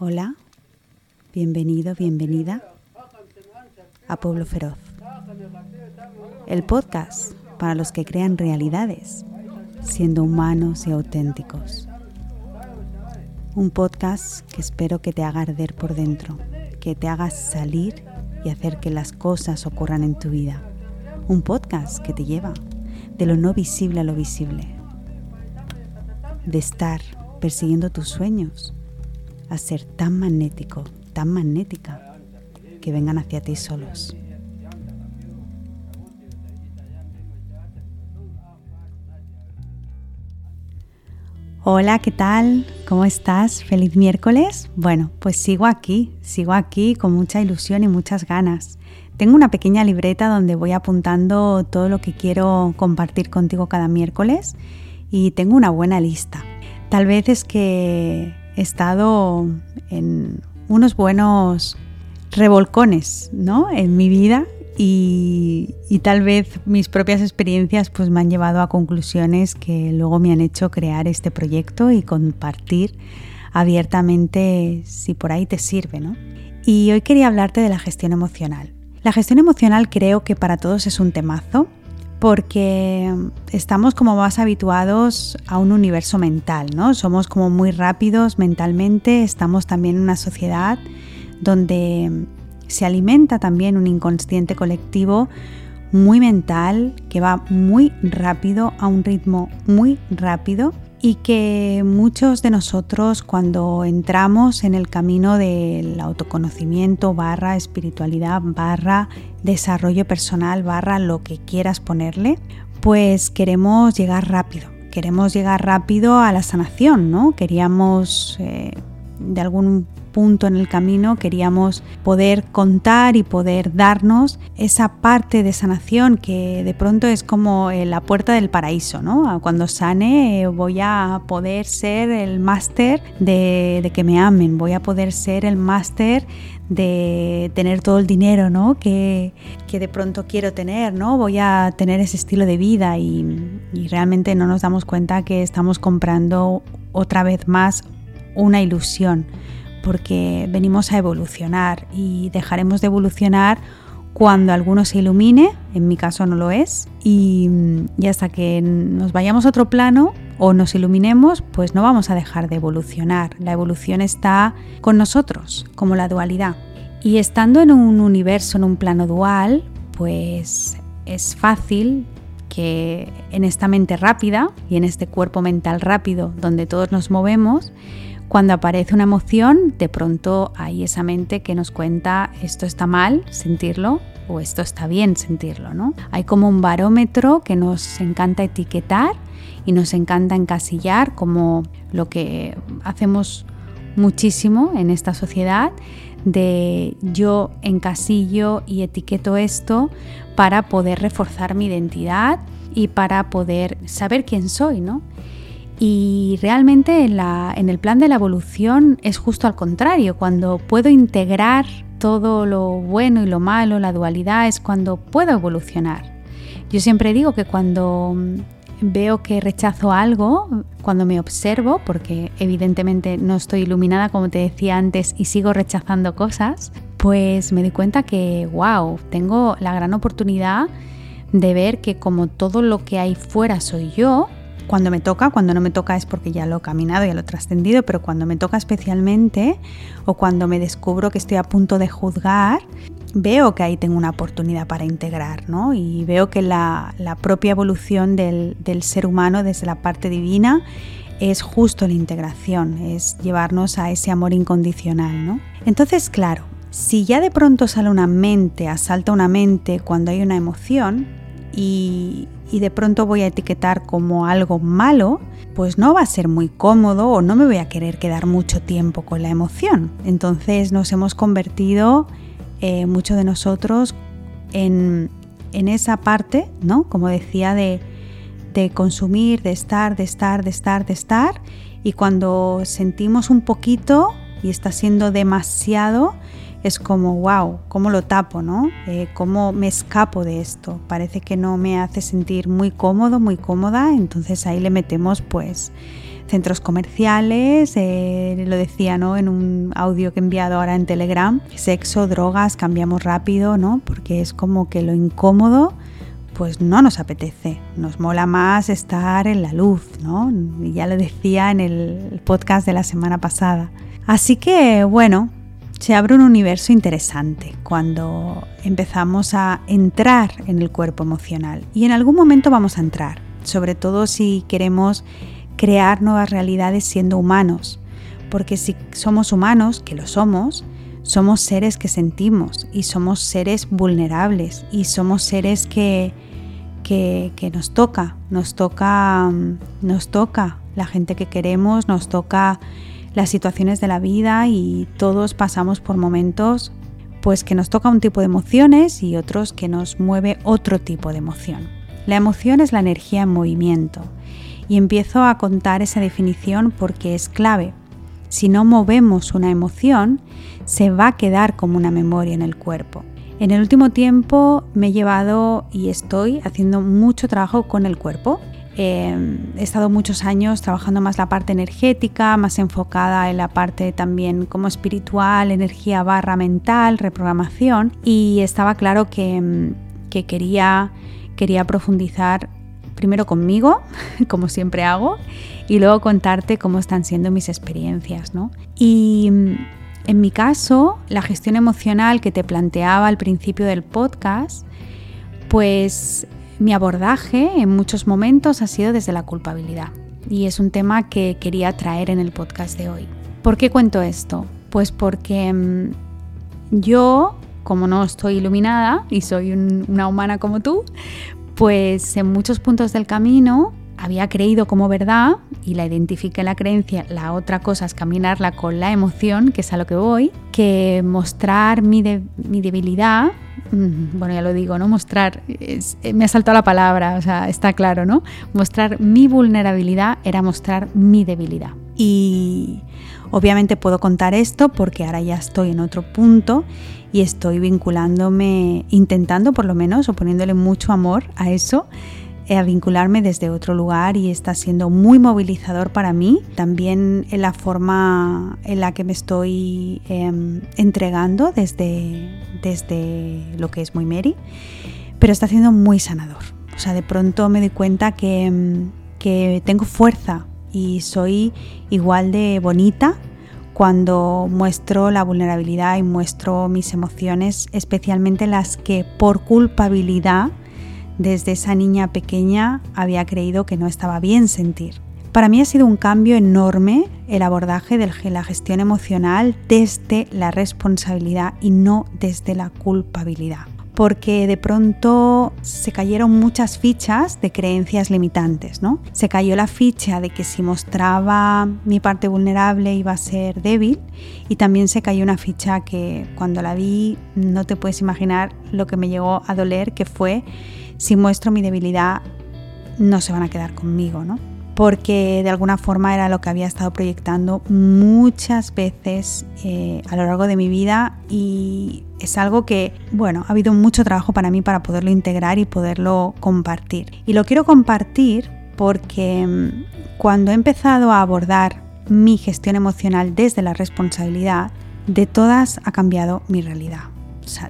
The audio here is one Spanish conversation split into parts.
Hola, bienvenido, bienvenida a Pueblo Feroz, el podcast para los que crean realidades, siendo humanos y auténticos. Un podcast que espero que te haga arder por dentro, que te haga salir y hacer que las cosas ocurran en tu vida. Un podcast que te lleva de lo no visible a lo visible, de estar persiguiendo tus sueños a ser tan magnético, tan magnética, que vengan hacia ti solos. Hola, ¿qué tal? ¿Cómo estás? Feliz miércoles. Bueno, pues sigo aquí, sigo aquí con mucha ilusión y muchas ganas. Tengo una pequeña libreta donde voy apuntando todo lo que quiero compartir contigo cada miércoles y tengo una buena lista. Tal vez es que estado en unos buenos revolcones ¿no? en mi vida y, tal vez mis propias experiencias pues me han llevado a conclusiones que luego me han hecho crear este proyecto y compartir abiertamente si por ahí te sirve. ¿no? Y hoy quería hablarte de la gestión emocional. La gestión emocional creo que para todos es un temazo porque estamos como más habituados a un universo mental, ¿no? Somos como muy rápidos mentalmente, estamos también en una sociedad donde se alimenta también un inconsciente colectivo muy mental que va muy rápido, a un ritmo muy rápido y que muchos de nosotros cuando entramos en el camino del autoconocimiento barra espiritualidad barra desarrollo personal barra lo que quieras ponerle, pues queremos llegar rápido, queremos llegar rápido a la sanación, ¿no? Queríamos eh, de algún punto en el camino queríamos poder contar y poder darnos esa parte de sanación que de pronto es como eh, la puerta del paraíso, ¿no? Cuando sane eh, voy a poder ser el máster de, que me amen, voy a poder ser el máster de tener todo el dinero ¿no? que, de pronto quiero tener, ¿no? voy a tener ese estilo de vida y, y realmente no nos damos cuenta que estamos comprando otra vez más una ilusión, porque venimos a evolucionar y dejaremos de evolucionar cuando alguno se ilumine, en mi caso no lo es, y, hasta que nos vayamos a otro plano o nos iluminemos, pues no vamos a dejar de evolucionar. La evolución está con nosotros, como la dualidad. Y estando en un universo, en un plano dual, pues es fácil que en esta mente rápida y en este cuerpo mental rápido donde todos nos movemos, cuando aparece una emoción, de pronto hay esa mente que nos cuenta esto está mal sentirlo o esto está bien sentirlo, ¿no? Hay como un barómetro que nos encanta etiquetar y nos encanta encasillar como lo que hacemos muchísimo en esta sociedad de yo encasillo y etiqueto esto para poder reforzar mi identidad y para poder saber quién soy, ¿no? Y realmente en, el plan de la evolución es justo al contrario, cuando puedo integrar todo lo bueno y lo malo, la dualidad, es cuando puedo evolucionar. Yo siempre digo que cuando veo que rechazo algo, cuando me observo, porque evidentemente no estoy iluminada como te decía antes y sigo rechazando cosas, pues me doy cuenta que, wow, tengo la gran oportunidad de ver que como todo lo que hay fuera soy yo, cuando me toca, cuando no me toca es porque ya lo he caminado, ya lo he trascendido, pero cuando me toca especialmente o cuando me descubro que estoy a punto de juzgar, veo que ahí tengo una oportunidad para integrar, ¿no? Y veo que la, propia evolución del, del ser humano desde la parte divina es justo la integración, es llevarnos a ese amor incondicional, ¿no? Entonces, claro, si ya de pronto sale una mente, asalta una mente cuando hay una emoción y, y de pronto voy a etiquetar como algo malo, pues no va a ser muy cómodo o no me voy a querer quedar mucho tiempo con la emoción. Entonces nos hemos convertido, eh, muchos de nosotros, en, esa parte, ¿no? Como decía, de, de consumir, de estar, de estar, de estar, de estar. Y cuando sentimos un poquito y está siendo demasiado, es como, wow, ¿cómo lo tapo, no? Eh, ¿Cómo me escapo de esto? Parece que no me hace sentir muy cómodo, muy cómoda, entonces ahí le metemos pues centros comerciales, eh, lo decía ¿no? en un audio que he enviado ahora en Telegram, sexo, drogas, cambiamos rápido, ¿no? porque es como que lo incómodo pues no nos apetece, nos mola más estar en la luz, ¿no? Ya lo decía en el podcast de la semana pasada. Así que bueno, se abre un universo interesante cuando empezamos a entrar en el cuerpo emocional. Y en algún momento vamos a entrar, sobre todo si queremos crear nuevas realidades siendo humanos. Porque si somos humanos, que lo somos, somos seres que sentimos y somos seres vulnerables y somos seres que, que, nos toca, nos toca, nos toca la gente que queremos, nos toca las situaciones de la vida y todos pasamos por momentos pues que nos toca un tipo de emociones y otros que nos mueve otro tipo de emoción. La emoción es la energía en movimiento y empiezo a contar esa definición porque es clave. Si no movemos una emoción, se va a quedar como una memoria en el cuerpo. En el último tiempo me he llevado y estoy haciendo mucho trabajo con el cuerpo Em, he estado muchos años trabajando más la parte energética, más enfocada en la parte también como espiritual, energía barra mental, reprogramación y estaba claro que, em, que quería, quería profundizar primero conmigo, como siempre hago, y luego contarte cómo están siendo mis experiencias. ¿no? Y em, en mi caso, la gestión emocional que te planteaba al principio del podcast, pues mi abordaje en muchos momentos ha sido desde la culpabilidad y es un tema que quería traer en el podcast de hoy. ¿Por qué cuento esto? Pues porque mm, yo, como no estoy iluminada y soy una humana como tú, pues en muchos puntos del camino había creído como verdad y la identifiqué la creencia, la otra cosa es caminarla con la emoción, que es a lo que voy, que mostrar mi, mi debilidad bueno, ya lo digo, ¿no? Mostrar, eh, me ha saltado la palabra, o sea, está claro, ¿no? Mostrar mi vulnerabilidad era mostrar mi debilidad. Y obviamente puedo contar esto porque ahora ya estoy en otro punto y estoy vinculándome, intentando por lo menos, o poniéndole mucho amor a eso, a vincularme desde otro lugar y está siendo muy movilizador para mí, también en la forma en la que me estoy em, entregando desde, desde lo que es muy Mary, pero está siendo muy sanador. O sea, de pronto me doy cuenta que, em, que tengo fuerza y soy igual de bonita cuando muestro la vulnerabilidad y muestro mis emociones, especialmente las que por culpabilidad desde esa niña pequeña había creído que no estaba bien sentir. Para mí ha sido un cambio enorme el abordaje de la gestión emocional desde la responsabilidad y no desde la culpabilidad. Porque de pronto se cayeron muchas fichas de creencias limitantes, ¿no? Se cayó la ficha de que si mostraba mi parte vulnerable iba a ser débil y también se cayó una ficha que cuando la vi no te puedes imaginar lo que me llegó a doler, que fue si muestro mi debilidad, no se van a quedar conmigo, ¿no? Porque de alguna forma era lo que había estado proyectando muchas veces eh, a lo largo de mi vida y es algo que, bueno, ha habido mucho trabajo para mí para poderlo integrar y poderlo compartir. Y lo quiero compartir porque mm, cuando he empezado a abordar mi gestión emocional desde la responsabilidad, de todas ha cambiado mi realidad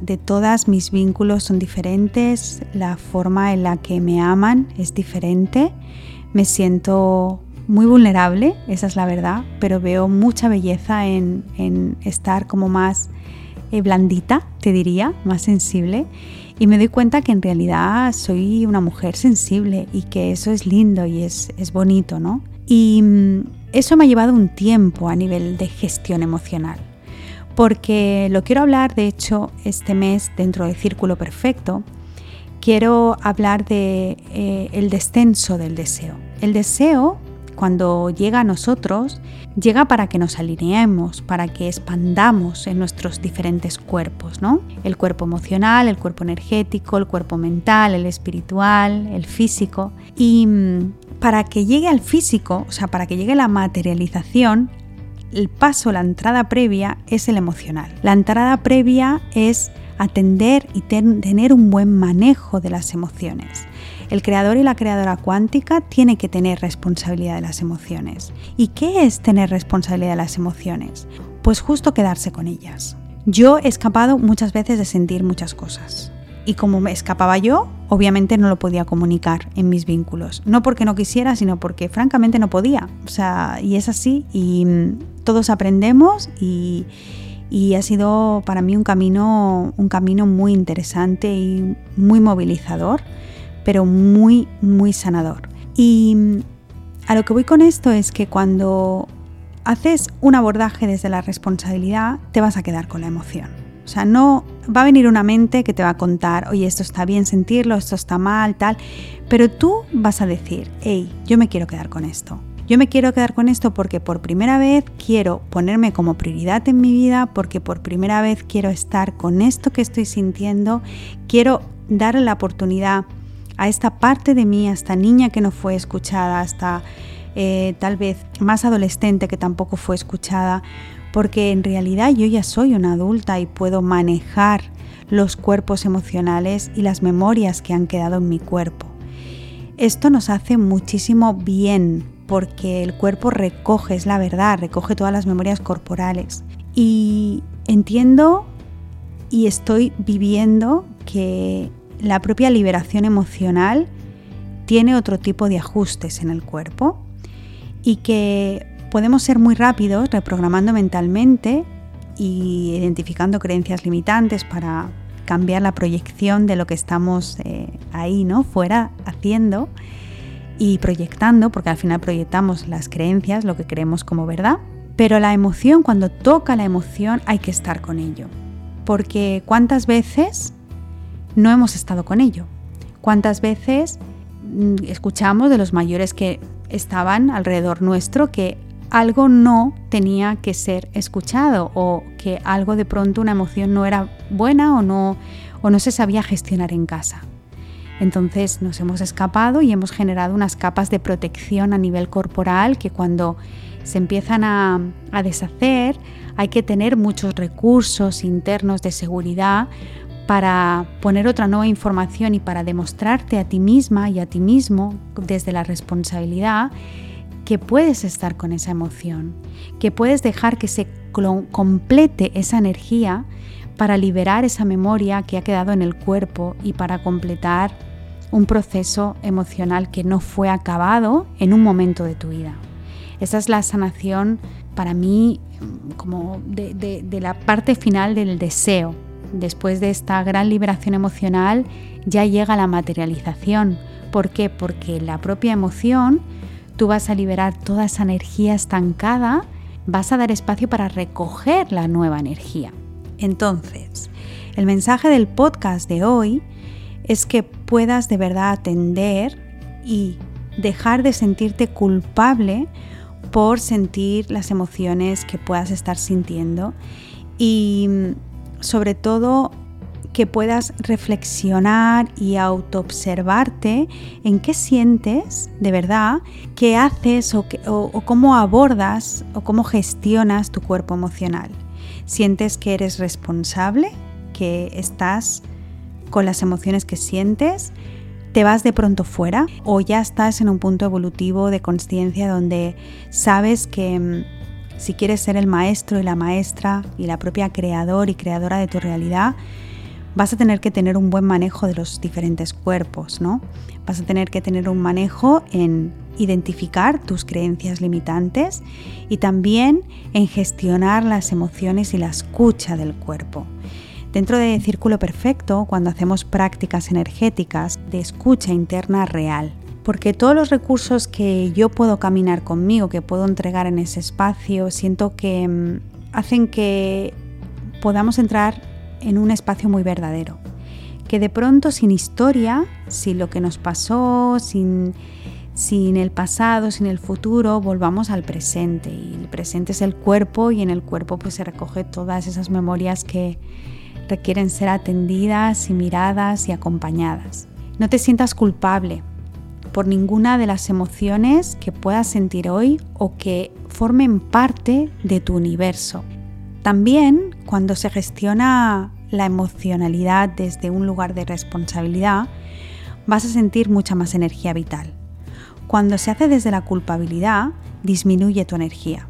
de todas mis vínculos son diferentes, la forma en la que me aman es diferente, me siento muy vulnerable, esa es la verdad, pero veo mucha belleza en, estar como más eh, blandita, te diría, más sensible. Y me doy cuenta que en realidad soy una mujer sensible y que eso es lindo y es, bonito, ¿no? Y mm, eso me ha llevado un tiempo a nivel de gestión emocional porque lo quiero hablar, de hecho, este mes dentro de Círculo Perfecto, quiero hablar de eh, descenso del deseo. El deseo, cuando llega a nosotros, llega para que nos alineemos, para que expandamos en nuestros diferentes cuerpos, ¿no? El cuerpo emocional, el cuerpo energético, el cuerpo mental, el espiritual, el físico. Y mm, para que llegue al físico, o sea, para que llegue la materialización, el paso, la entrada previa es el emocional. La entrada previa es atender y tener un buen manejo de las emociones. El creador y la creadora cuántica tiene que tener responsabilidad de las emociones. ¿Y qué es tener responsabilidad de las emociones? Pues justo quedarse con ellas. Yo he escapado muchas veces de sentir muchas cosas. Y como me escapaba yo, obviamente no lo podía comunicar en mis vínculos. No porque no quisiera, sino porque francamente no podía. O sea, y es así. Y todos aprendemos y, ha sido para mí un camino, un camino muy interesante y muy movilizador, pero muy, muy sanador. Y mm, a lo que voy con esto es que cuando haces un abordaje desde la responsabilidad, te vas a quedar con la emoción. O sea, no va a venir una mente que te va a contar, oye, esto está bien sentirlo, esto está mal, tal, pero tú vas a decir, hey, yo me quiero quedar con esto. Yo me quiero quedar con esto porque por primera vez quiero ponerme como prioridad en mi vida, porque por primera vez quiero estar con esto que estoy sintiendo, quiero darle la oportunidad a esta parte de mí, a esta niña que no fue escuchada, hasta eh, tal vez más adolescente que tampoco fue escuchada, porque en realidad yo ya soy una adulta y puedo manejar los cuerpos emocionales y las memorias que han quedado en mi cuerpo. Esto nos hace muchísimo bien porque el cuerpo recoge, es la verdad, recoge todas las memorias corporales. Y entiendo y estoy viviendo que la propia liberación emocional tiene otro tipo de ajustes en el cuerpo y que podemos ser muy rápidos reprogramando mentalmente y identificando creencias limitantes para cambiar la proyección de lo que estamos eh, ahí, ¿no? Fuera haciendo y proyectando, porque al final proyectamos las creencias, lo que creemos como verdad. Pero la emoción, cuando toca la emoción, hay que estar con ello. Porque cuántas veces no hemos estado con ello. Cuántas veces mm, escuchamos de los mayores que estaban alrededor nuestro que algo no tenía que ser escuchado o que algo de pronto una emoción no era buena o no, o no se sabía gestionar en casa. Entonces nos hemos escapado y hemos generado unas capas de protección a nivel corporal que cuando se empiezan a, a deshacer hay que tener muchos recursos internos de seguridad para poner otra nueva información y para demostrarte a ti misma y a ti mismo desde la responsabilidad que puedes estar con esa emoción, que puedes dejar que se complete esa energía para liberar esa memoria que ha quedado en el cuerpo y para completar un proceso emocional que no fue acabado en un momento de tu vida. Esa es la sanación para mí como de, de la parte final del deseo, después de esta gran liberación emocional, ya llega la materialización. ¿Por qué? Porque la propia emoción, tú vas a liberar toda esa energía estancada, vas a dar espacio para recoger la nueva energía. Entonces, el mensaje del podcast de hoy es que puedas de verdad atender y dejar de sentirte culpable por sentir las emociones que puedas estar sintiendo y sobre todo que puedas reflexionar y autoobservarte en qué sientes de verdad, qué haces o, o, cómo abordas o cómo gestionas tu cuerpo emocional. ¿Sientes que eres responsable? ¿Que estás con las emociones que sientes? ¿Te vas de pronto fuera? ¿O ya estás en un punto evolutivo de conciencia donde sabes que mm, si quieres ser el maestro y la maestra y la propia creador y creadora de tu realidad, vas a tener que tener un buen manejo de los diferentes cuerpos, ¿no? Vas a tener que tener un manejo en identificar tus creencias limitantes y también en gestionar las emociones y la escucha del cuerpo. Dentro de Círculo Perfecto, cuando hacemos prácticas energéticas de escucha interna real, porque todos los recursos que yo puedo caminar conmigo, que puedo entregar en ese espacio, siento que mm, hacen que podamos entrar en un espacio muy verdadero. Que de pronto sin historia, sin lo que nos pasó, sin, sin el pasado, sin el futuro, volvamos al presente. Y el presente es el cuerpo y en el cuerpo pues se recoge todas esas memorias que requieren ser atendidas y miradas y acompañadas. No te sientas culpable por ninguna de las emociones que puedas sentir hoy o que formen parte de tu universo. También cuando se gestiona la emocionalidad desde un lugar de responsabilidad, vas a sentir mucha más energía vital. Cuando se hace desde la culpabilidad, disminuye tu energía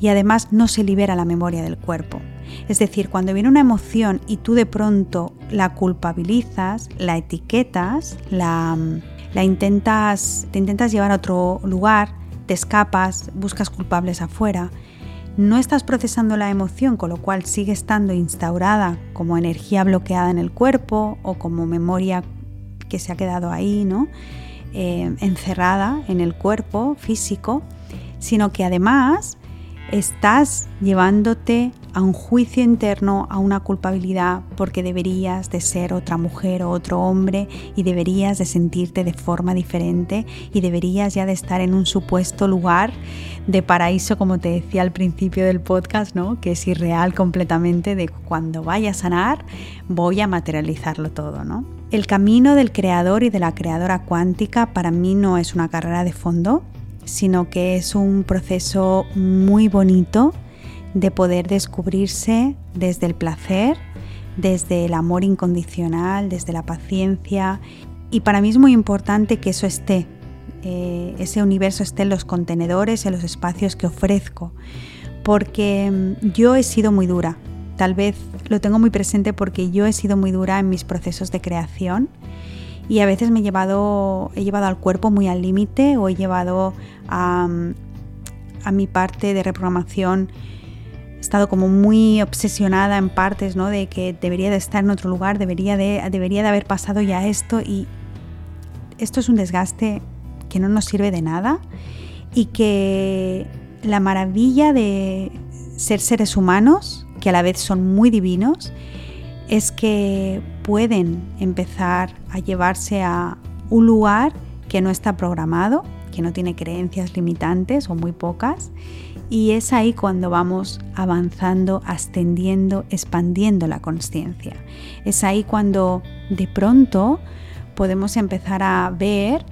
y además no se libera la memoria del cuerpo. Es decir, cuando viene una emoción y tú de pronto la culpabilizas, la etiquetas, la, intentas, te intentas llevar a otro lugar, te escapas, buscas culpables afuera, no estás procesando la emoción, con lo cual sigue estando instaurada como energía bloqueada en el cuerpo o como memoria que se ha quedado ahí, ¿no? Eh, encerrada en el cuerpo físico, sino que además estás llevándote a un juicio interno, a una culpabilidad, porque deberías de ser otra mujer o otro hombre y deberías de sentirte de forma diferente y deberías ya de estar en un supuesto lugar de paraíso, como te decía al principio del podcast, ¿no? que es irreal completamente, de cuando vaya a sanar voy a materializarlo todo. ¿no? El camino del creador y de la creadora cuántica para mí no es una carrera de fondo, sino que es un proceso muy bonito de poder descubrirse desde el placer, desde el amor incondicional, desde la paciencia. Y para mí es muy importante que eso esté, eh, ese universo esté en los contenedores, en los espacios que ofrezco, porque mm, yo he sido muy dura. Tal vez lo tengo muy presente porque yo he sido muy dura en mis procesos de creación y a veces me he llevado, he llevado al cuerpo muy al límite o he llevado a, a mi parte de reprogramación he estado como muy obsesionada en partes, ¿no? De que debería de estar en otro lugar, debería de, debería de haber pasado ya esto y esto es un desgaste que no nos sirve de nada y que la maravilla de ser seres humanos, que a la vez son muy divinos, es que pueden empezar a llevarse a un lugar que no está programado, que no tiene creencias limitantes o muy pocas. Y es ahí cuando vamos avanzando, ascendiendo, expandiendo la conciencia. Es ahí cuando de pronto podemos empezar a ver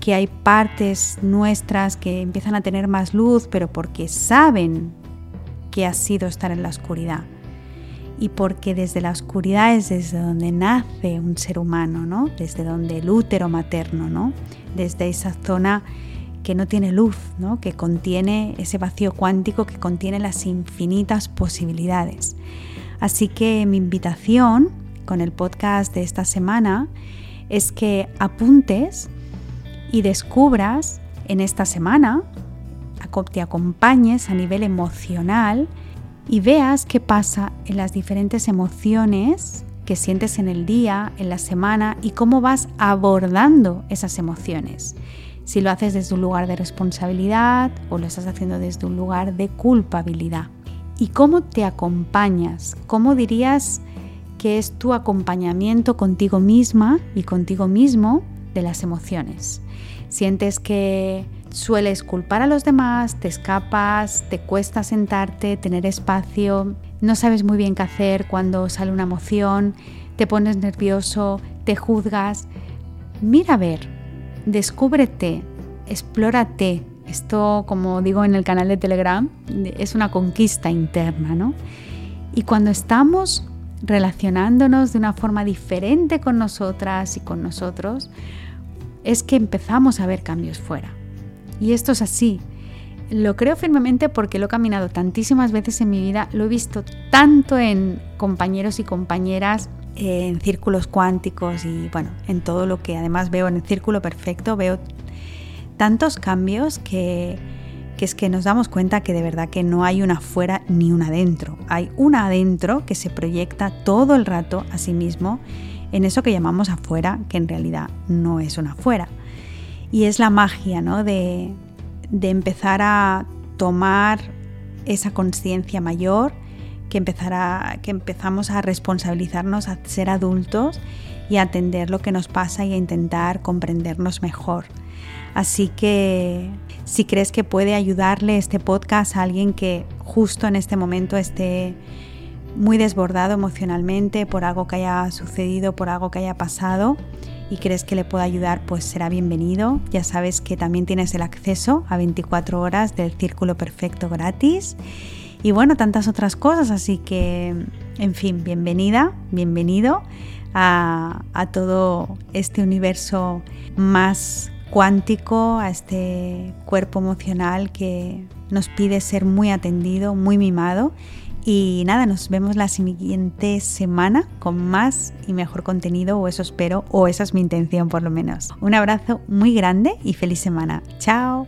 que hay partes nuestras que empiezan a tener más luz, pero porque saben que ha sido estar en la oscuridad y porque desde la oscuridad es desde donde nace un ser humano, ¿no? Desde donde el útero materno, ¿no? Desde esa zona que no tiene luz, ¿no? Que contiene ese vacío cuántico que contiene las infinitas posibilidades. Así que mi invitación con el podcast de esta semana es que apuntes y descubras en esta semana, te acompañes a nivel emocional y veas qué pasa en las diferentes emociones que sientes en el día, en la semana y cómo vas abordando esas emociones. Si lo haces desde un lugar de responsabilidad o lo estás haciendo desde un lugar de culpabilidad. Y cómo te acompañas, cómo dirías que es tu acompañamiento contigo misma y contigo mismo de las emociones. Sientes que sueles culpar a los demás, te escapas, te cuesta sentarte, tener espacio, no sabes muy bien qué hacer cuando sale una emoción, te pones nervioso, te juzgas. Mira a ver, descúbrete, explórate. Esto, como digo en el canal de Telegram, es una conquista interna, ¿no? Y cuando estamos relacionándonos de una forma diferente con nosotras y con nosotros, es que empezamos a ver cambios fuera. Y esto es así. Lo creo firmemente porque lo he caminado tantísimas veces en mi vida, lo he visto tanto en compañeros y compañeras, en círculos cuánticos y bueno, en todo lo que además veo en el círculo perfecto, veo tantos cambios que, que es que nos damos cuenta que de verdad que no hay una afuera ni una adentro. Hay una adentro que se proyecta todo el rato a sí mismo en eso que llamamos afuera, que en realidad no es una afuera. Y es la magia ¿no? de, empezar a tomar esa conciencia mayor, que, empezar que empezamos a responsabilizarnos, a ser adultos y a atender lo que nos pasa y a intentar comprendernos mejor. Así que si crees que puede ayudarle este podcast a alguien que justo en este momento esté muy desbordado emocionalmente por algo que haya sucedido, por algo que haya pasado, y crees que le pueda ayudar, pues será bienvenido. Ya sabes que también tienes el acceso a 24 horas del Círculo Perfecto gratis. Y bueno, tantas otras cosas, así que En fin, bienvenida, bienvenido a, todo este universo más cuántico, a este cuerpo emocional que nos pide ser muy atendido, muy mimado. Y nada, nos vemos la siguiente semana con más y mejor contenido, o eso espero, o esa es mi intención por lo menos. Un abrazo muy grande y feliz semana. Chao.